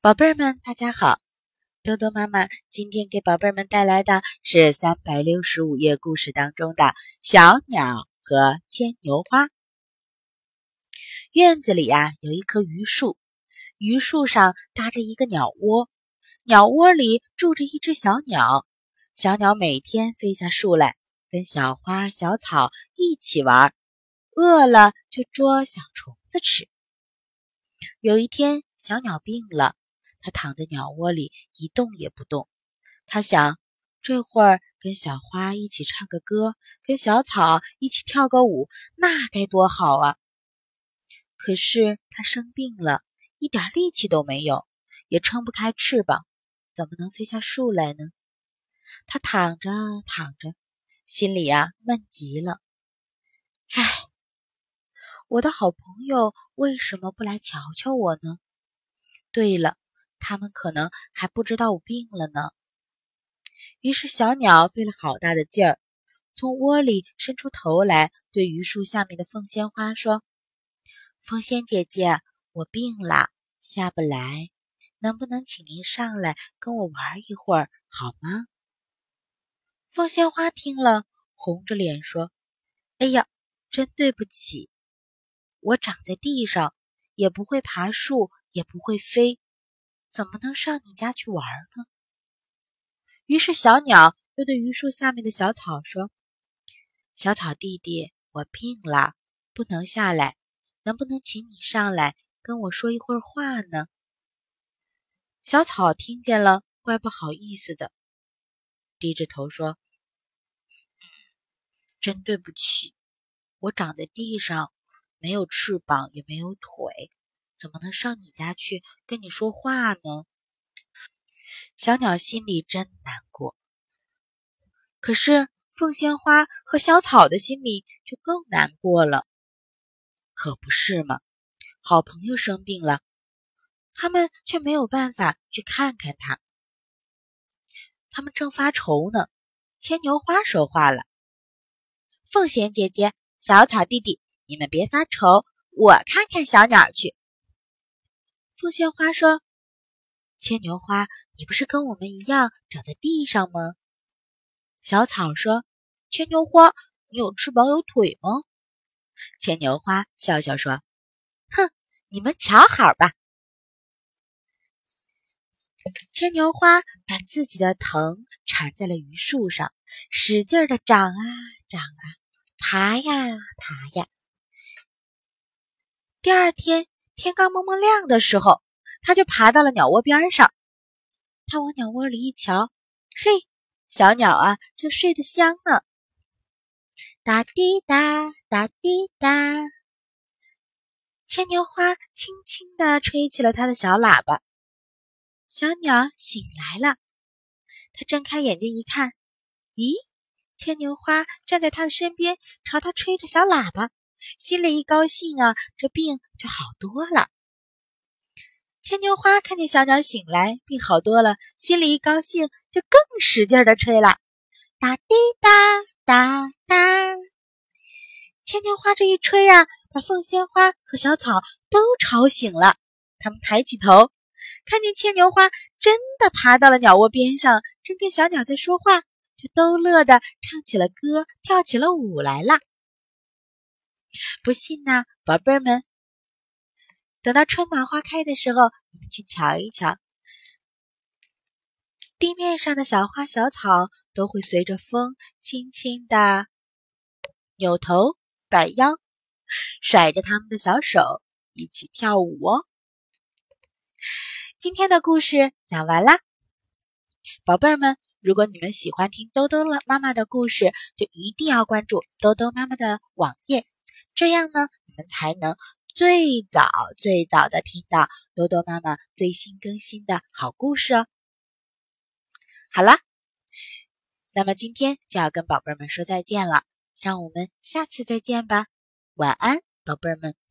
宝贝儿们，大家好！多多妈妈今天给宝贝儿们带来的是三百六十五页故事当中的《小鸟和牵牛花》。院子里呀，有一棵榆树，榆树上搭着一个鸟窝，鸟窝里住着一只小鸟。小鸟每天飞下树来，跟小花、小草一起玩，饿了就捉小虫子吃。有一天，小鸟病了，它躺在鸟窝里一动也不动。它想，这会儿跟小花一起唱个歌，跟小草一起跳个舞，那该多好啊！可是它生病了，一点力气都没有，也撑不开翅膀，怎么能飞下树来呢？它躺着躺着，心里呀闷极了。唉，我的好朋友为什么不来瞧瞧我呢？对了，他们可能还不知道我病了呢。于是小鸟费了好大的劲儿，从窝里伸出头来，对榆树下面的凤仙花说：“凤仙姐姐，我病了，下不来，能不能请您上来跟我玩一会儿，好吗？”凤仙花听了，红着脸说：“哎呀，真对不起，我长在地上，也不会爬树。”也不会飞，怎么能上你家去玩呢？于是小鸟又对榆树下面的小草说：“小草弟弟，我病了，不能下来，能不能请你上来跟我说一会儿话呢？”小草听见了，怪不好意思的，低着头说：“真对不起，我长在地上，没有翅膀，也没有腿。”怎么能上你家去跟你说话呢？小鸟心里真难过。可是凤仙花和小草的心里就更难过了，可不是吗？好朋友生病了，他们却没有办法去看看他。他们正发愁呢。牵牛花说话了：“凤仙姐姐，小草弟弟，你们别发愁，我看看小鸟去。”凤仙花说：“牵牛花，你不是跟我们一样长在地上吗？”小草说：“牵牛花，你有翅膀有腿吗？”牵牛花笑笑说：“哼，你们瞧好吧。”牵牛花把自己的藤缠在了榆树上，使劲的长啊长啊，爬呀爬呀。第二天。天刚蒙蒙亮的时候，他就爬到了鸟窝边上。他往鸟窝里一瞧，嘿，小鸟啊，正睡得香呢。哒滴哒，哒滴哒，牵牛花轻轻地吹起了它的小喇叭。小鸟醒来了，它睁开眼睛一看，咦，牵牛花站在它的身边，朝它吹着小喇叭。心里一高兴啊，这病就好多了。牵牛花看见小鸟醒来，病好多了，心里一高兴，就更使劲的吹了，哒滴哒哒哒。牵牛花这一吹呀，把凤仙花和小草都吵醒了。他们抬起头，看见牵牛花真的爬到了鸟窝边上，正跟小鸟在说话，就都乐得唱起了歌，跳起了舞来了。不信呢，宝贝儿们，等到春暖花开的时候，你们去瞧一瞧，地面上的小花小草都会随着风轻轻的扭头摆腰，甩着他们的小手一起跳舞哦。今天的故事讲完啦，宝贝儿们，如果你们喜欢听兜兜妈妈的故事，就一定要关注兜兜妈妈的网页。这样呢，你们才能最早最早的听到多多妈妈最新更新的好故事哦。好了，那么今天就要跟宝贝们说再见了，让我们下次再见吧。晚安，宝贝们。